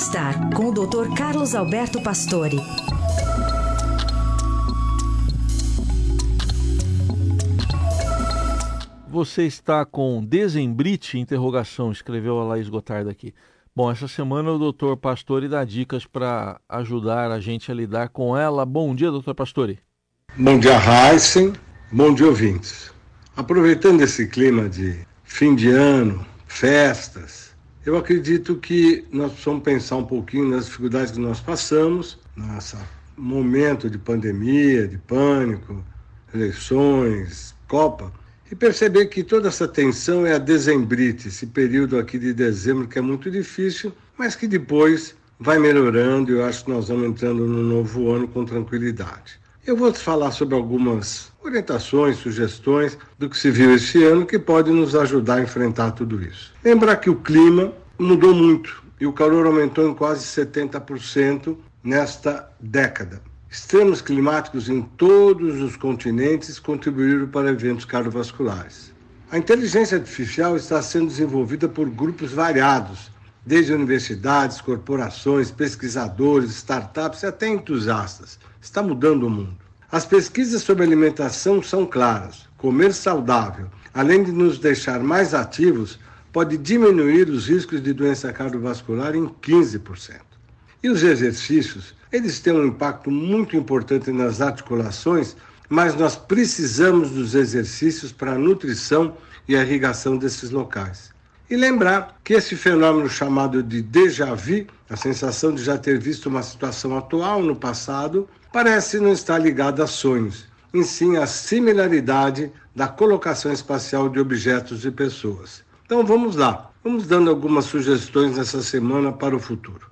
Bem-Estar, com o Dr. Carlos Alberto Pastore. Você está com desembrite? Interrogação, escreveu a Laís Gotardo aqui. Bom, essa semana o doutor Pastore dá dicas para ajudar a gente a lidar com ela. Bom dia, doutor Pastore. Bom dia, Heisen. Bom dia, ouvintes. Aproveitando esse clima de fim de ano, festas, eu acredito que nós precisamos pensar um pouquinho nas dificuldades que nós passamos, nesse momento de pandemia, de pânico, eleições, Copa, e perceber que toda essa tensão é a dezembrite, esse período aqui de dezembro que é muito difícil, mas que depois vai melhorando e eu acho que nós vamos entrando no novo ano com tranquilidade. Eu vou te falar sobre algumas orientações, sugestões do que se viu esse ano que pode nos ajudar a enfrentar tudo isso. Lembrar que o clima mudou muito e o calor aumentou em quase 70% nesta década. Extremos climáticos em todos os continentes contribuíram para eventos cardiovasculares. A inteligência artificial está sendo desenvolvida por grupos variados, desde universidades, corporações, pesquisadores, startups e até entusiastas. Está mudando o mundo. As pesquisas sobre alimentação são claras. Comer saudável, além de nos deixar mais ativos, pode diminuir os riscos de doença cardiovascular em 15%. E os exercícios, eles têm um impacto muito importante nas articulações, mas nós precisamos dos exercícios para a nutrição e a irrigação desses locais. E lembrar que esse fenômeno chamado de déjà vu, a sensação de já ter visto uma situação atual no passado, parece não estar ligado a sonhos, em sim à similaridade da colocação espacial de objetos e pessoas. Então vamos lá, vamos dando algumas sugestões nessa semana para o futuro.